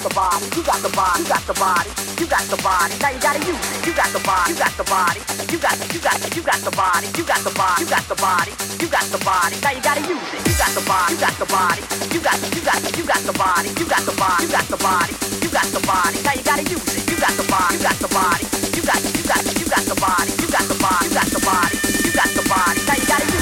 got the body, you got the body, you got the body, you got the body. Now you gotta use it. You got the body, you got the body, you got the, you got the, you got the body, you got the body, you got the body, you got the body. Now you gotta use it. You got the body, you got the body, you got, you got, you got the body, you got the body, you got the body, you got the body. Now you gotta use it. You got the body, you got the body, you got, you got, you got the body, you got the body, you got the body, you got the body. Now you gotta use it.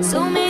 Find out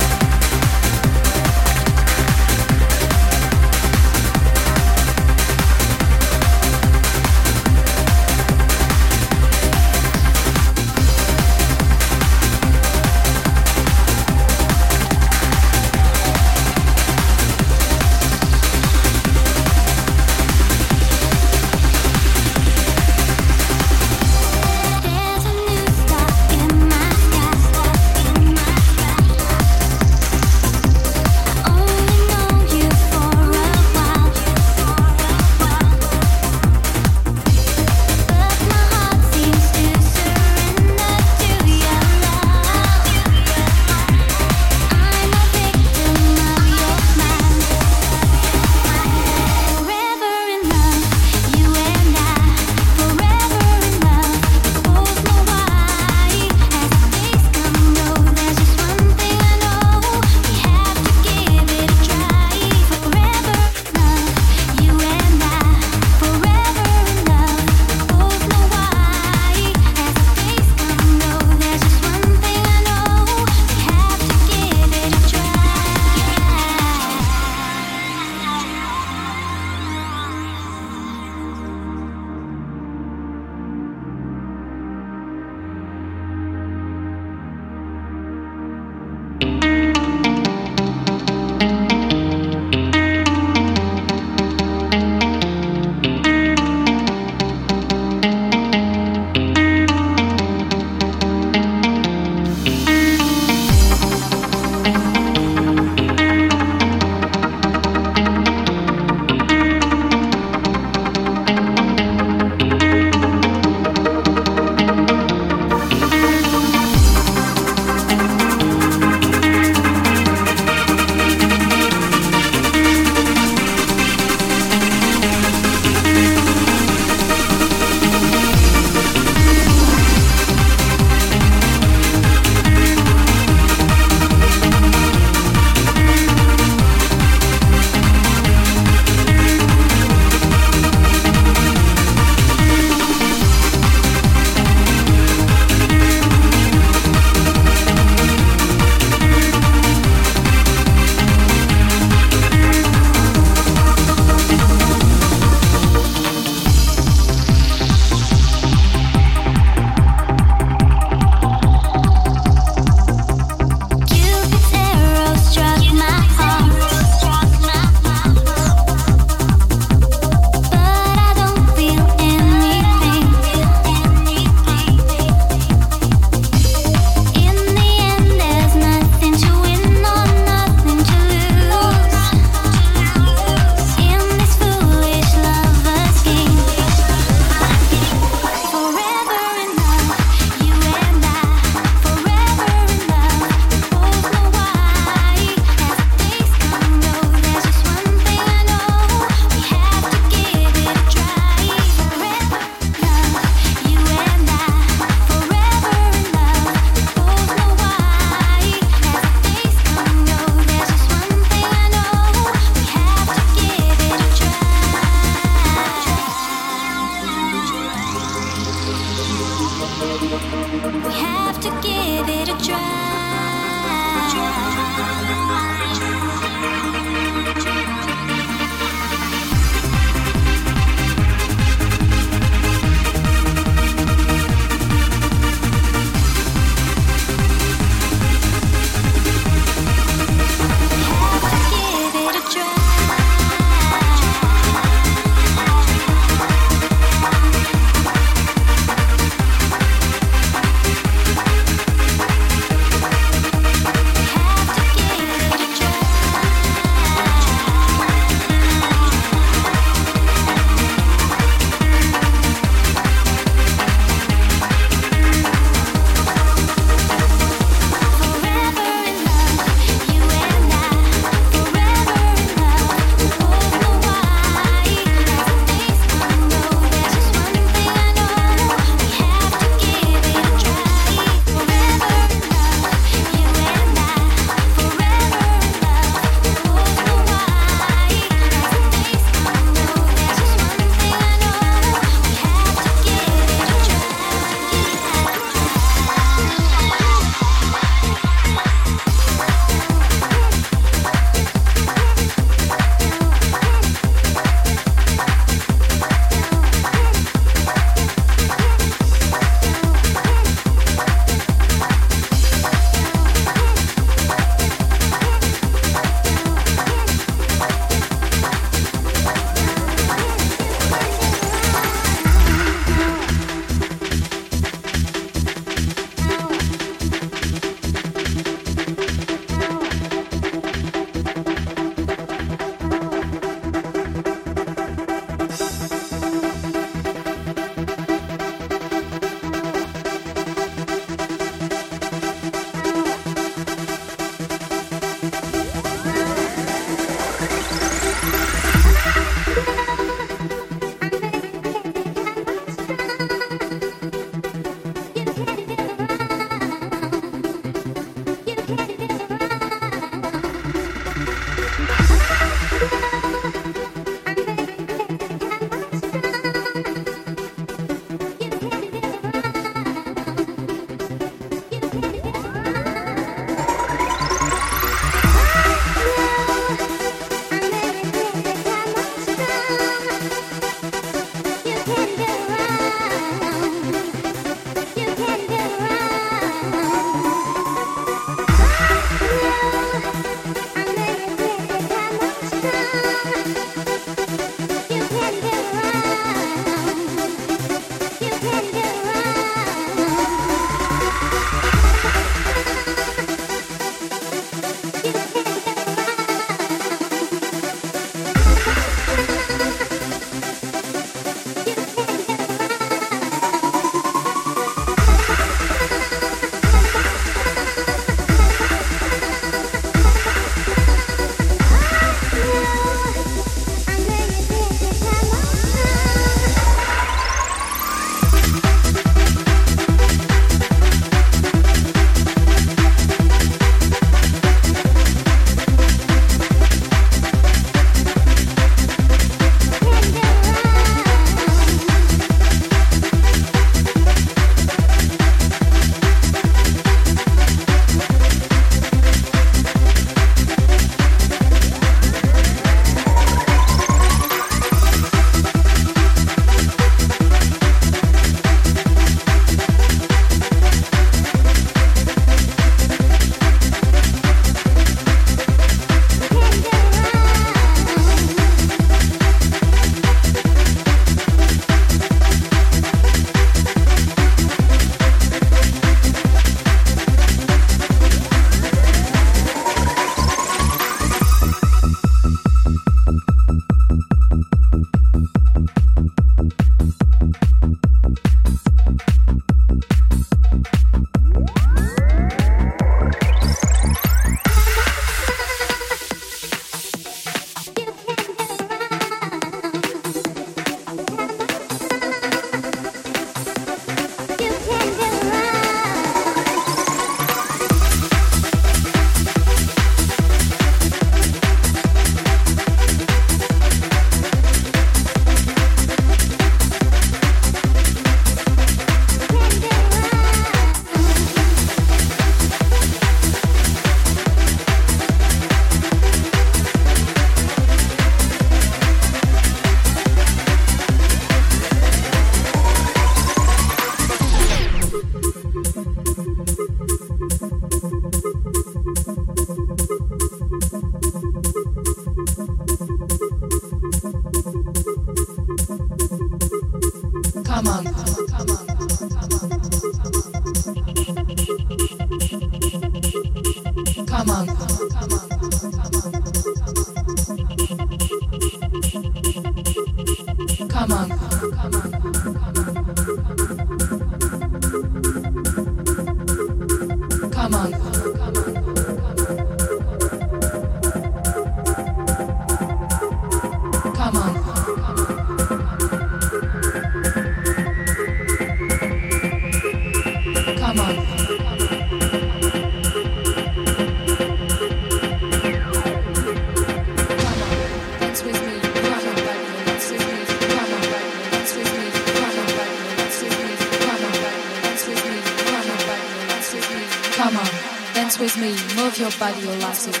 with me,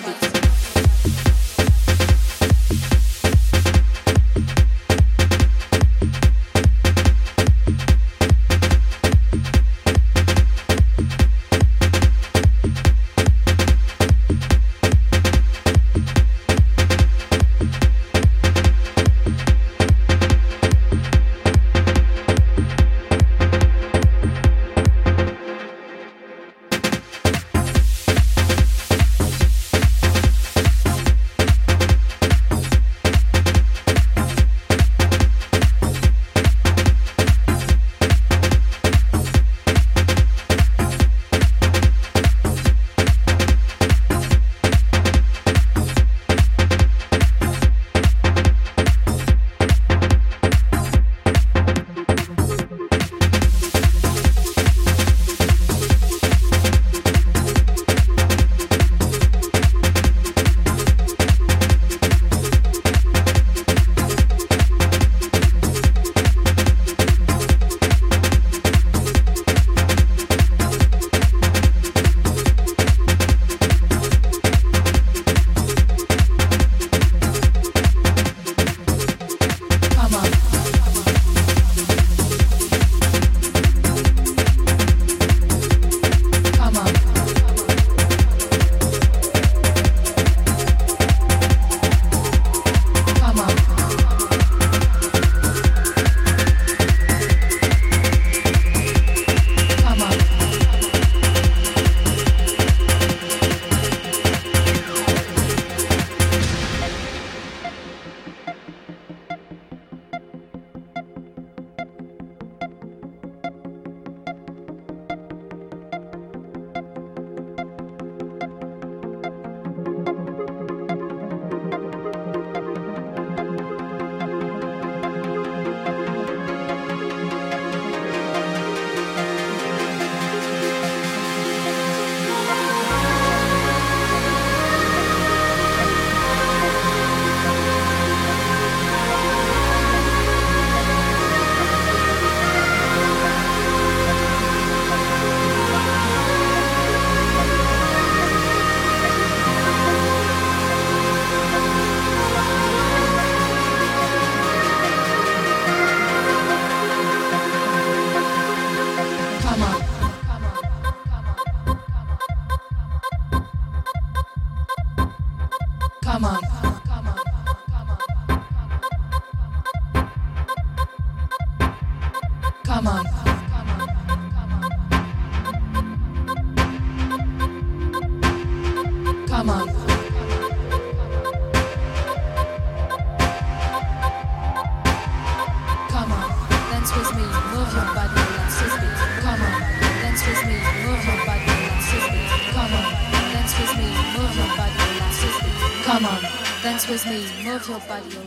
move your body,